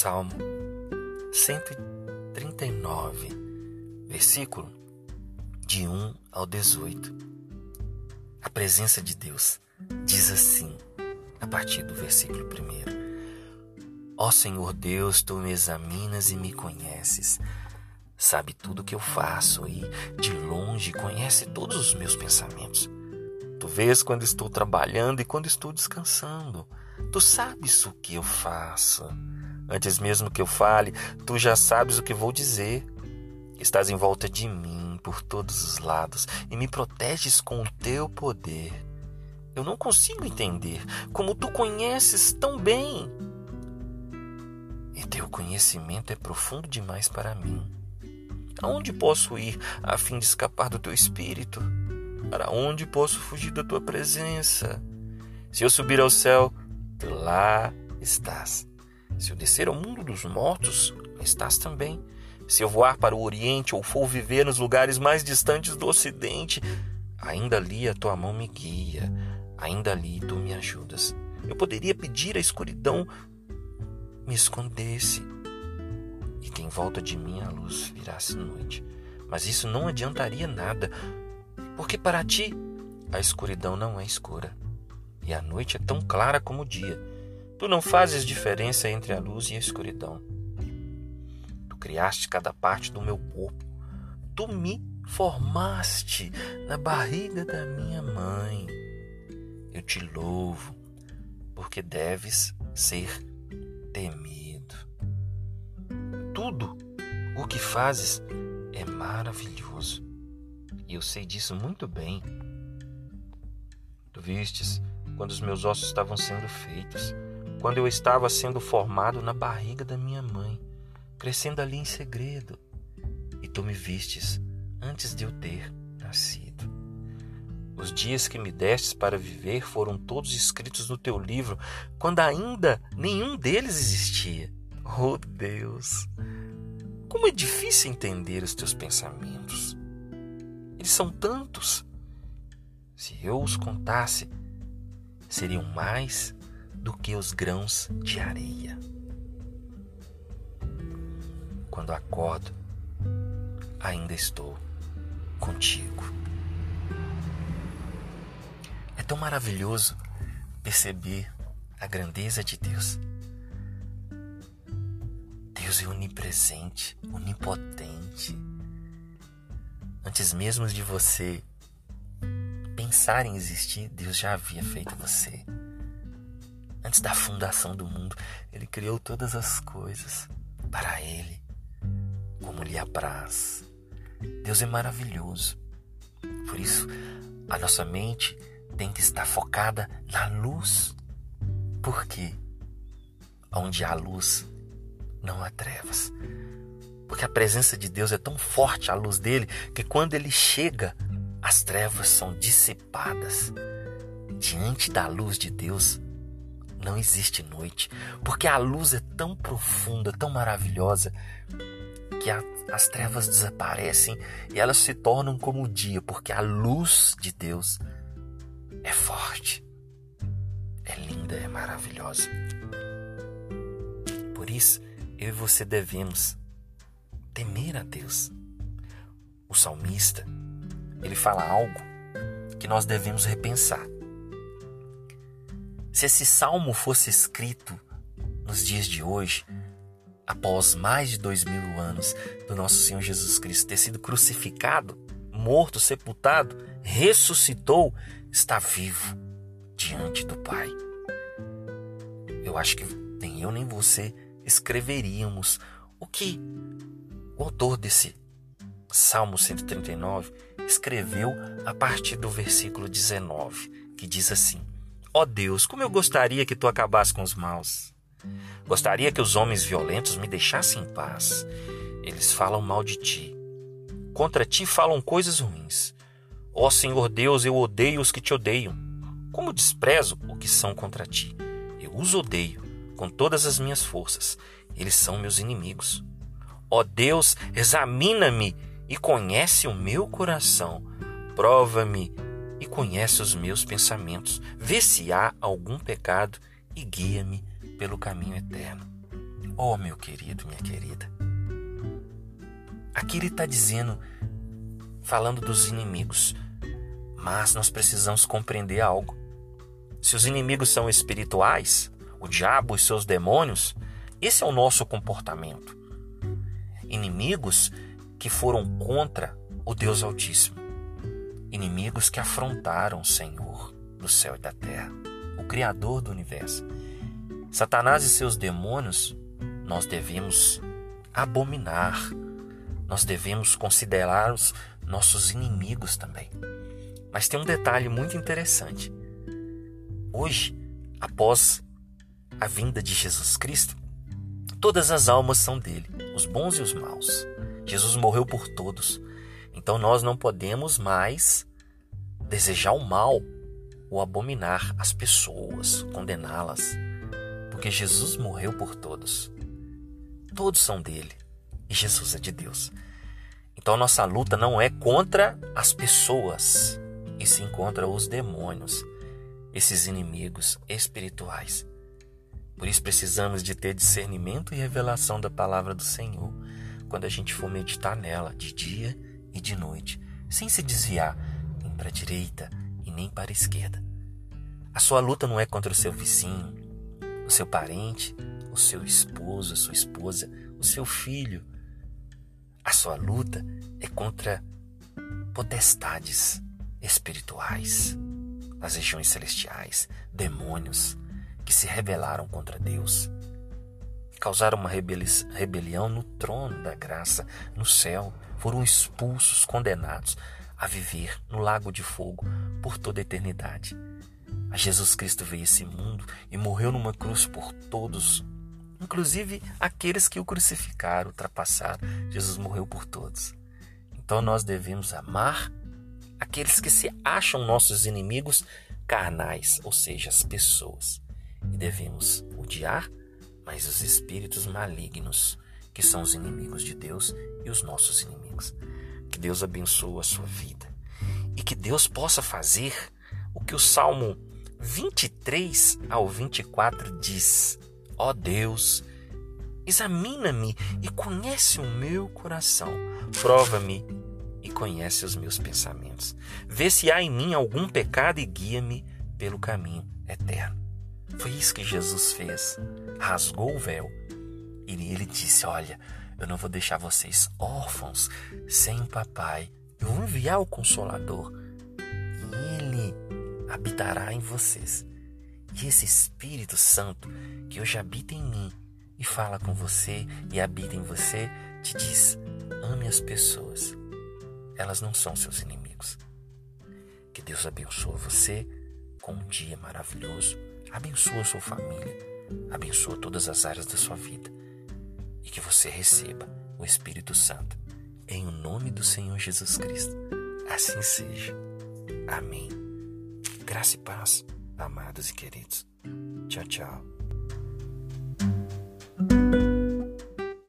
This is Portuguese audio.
Salmo 139, versículo de 1 ao 18. A presença de Deus diz assim, a partir do versículo 1. Ó Senhor Deus, tu me examinas e me conheces. Sabe tudo o que eu faço e, de longe, conhece todos os meus pensamentos. Tu vês quando estou trabalhando e quando estou descansando. Tu sabes o que eu faço. Antes mesmo que eu fale, tu já sabes o que vou dizer. Estás em volta de mim por todos os lados e me proteges com o teu poder. Eu não consigo entender como tu conheces tão bem. E teu conhecimento é profundo demais para mim. Aonde posso ir a fim de escapar do teu espírito? Para onde posso fugir da tua presença? Se eu subir ao céu, tu lá estás. Se eu descer ao mundo dos mortos, estás também. Se eu voar para o Oriente ou for viver nos lugares mais distantes do Ocidente, ainda ali a tua mão me guia, ainda ali tu me ajudas. Eu poderia pedir à escuridão me escondesse e que em volta de mim a luz virasse noite. Mas isso não adiantaria nada, porque para ti a escuridão não é escura e a noite é tão clara como o dia. Tu não fazes diferença entre a luz e a escuridão. Tu criaste cada parte do meu corpo. Tu me formaste na barriga da minha mãe. Eu te louvo, porque deves ser temido. Tudo o que fazes é maravilhoso. E eu sei disso muito bem. Tu vistes quando os meus ossos estavam sendo feitos quando eu estava sendo formado na barriga da minha mãe, crescendo ali em segredo, e tu me vistes antes de eu ter nascido. Os dias que me destes para viver foram todos escritos no teu livro, quando ainda nenhum deles existia. Oh Deus, como é difícil entender os teus pensamentos. Eles são tantos. Se eu os contasse, seriam mais do que os grãos de areia. Quando acordo, ainda estou contigo. É tão maravilhoso perceber a grandeza de Deus. Deus é onipresente, onipotente. Antes mesmo de você pensar em existir, Deus já havia feito você. Antes da fundação do mundo, ele criou todas as coisas para ele, como lhe apraz. Deus é maravilhoso. Por isso, a nossa mente tem que estar focada na luz. Por quê? Onde há luz, não há trevas. Porque a presença de Deus é tão forte, a luz dele, que quando ele chega, as trevas são dissipadas. Diante da luz de Deus, não existe noite, porque a luz é tão profunda, tão maravilhosa, que a, as trevas desaparecem e elas se tornam como o dia, porque a luz de Deus é forte, é linda, é maravilhosa. Por isso, eu e você devemos temer a Deus. O salmista, ele fala algo que nós devemos repensar. Se esse salmo fosse escrito nos dias de hoje, após mais de dois mil anos do nosso Senhor Jesus Cristo ter sido crucificado, morto, sepultado, ressuscitou, está vivo diante do Pai. Eu acho que nem eu nem você escreveríamos o que o autor desse Salmo 139 escreveu a partir do versículo 19, que diz assim: Ó oh Deus, como eu gostaria que tu acabasse com os maus. Gostaria que os homens violentos me deixassem em paz. Eles falam mal de ti. Contra ti falam coisas ruins. Ó oh Senhor Deus, eu odeio os que te odeiam. Como desprezo o que são contra ti. Eu os odeio com todas as minhas forças. Eles são meus inimigos. Ó oh Deus, examina-me e conhece o meu coração. Prova-me e conhece os meus pensamentos. Vê se há algum pecado e guia-me pelo caminho eterno. Oh, meu querido, minha querida. Aqui ele está dizendo, falando dos inimigos, mas nós precisamos compreender algo. Se os inimigos são espirituais, o diabo e seus demônios, esse é o nosso comportamento. Inimigos que foram contra o Deus Altíssimo. Inimigos que afrontaram o Senhor do céu e da terra, o Criador do universo. Satanás e seus demônios nós devemos abominar, nós devemos considerar os nossos inimigos também. Mas tem um detalhe muito interessante. Hoje, após a vinda de Jesus Cristo, todas as almas são dele, os bons e os maus. Jesus morreu por todos. Então nós não podemos mais desejar o mal ou abominar as pessoas, condená-las, porque Jesus morreu por todos. Todos são dele e Jesus é de Deus. Então nossa luta não é contra as pessoas, e sim contra os demônios, esses inimigos espirituais. Por isso precisamos de ter discernimento e revelação da palavra do Senhor quando a gente for meditar nela de dia e de noite, sem se desviar nem para a direita e nem para a esquerda. A sua luta não é contra o seu vizinho, o seu parente, o seu esposo, a sua esposa, o seu filho. A sua luta é contra potestades espirituais, as regiões celestiais, demônios que se rebelaram contra Deus, causaram uma rebelião no trono da graça, no céu, foram expulsos, condenados a viver no lago de fogo por toda a eternidade. A Jesus Cristo veio a esse mundo e morreu numa cruz por todos inclusive aqueles que o crucificaram, ultrapassaram. Jesus morreu por todos. Então nós devemos amar aqueles que se acham nossos inimigos carnais, ou seja, as pessoas. E devemos odiar, mas os espíritos malignos, que são os inimigos de Deus e os nossos inimigos. Que Deus abençoe a sua vida e que Deus possa fazer o que o Salmo 23 ao 24 diz: Ó oh Deus, examina-me e conhece o meu coração. Prova-me e conhece os meus pensamentos. Vê se há em mim algum pecado e guia-me pelo caminho eterno. Foi isso que Jesus fez. Rasgou o véu e ele disse: Olha, eu não vou deixar vocês órfãos sem papai. Eu vou enviar o Consolador e ele habitará em vocês. E esse Espírito Santo que hoje habita em mim e fala com você e habita em você, te diz: ame as pessoas. Elas não são seus inimigos. Que Deus abençoe você com um dia maravilhoso. Abençoa sua família. Abençoa todas as áreas da sua vida. Que você receba o Espírito Santo. Em o nome do Senhor Jesus Cristo. Assim seja. Amém. Graça e paz amados e queridos. Tchau, tchau.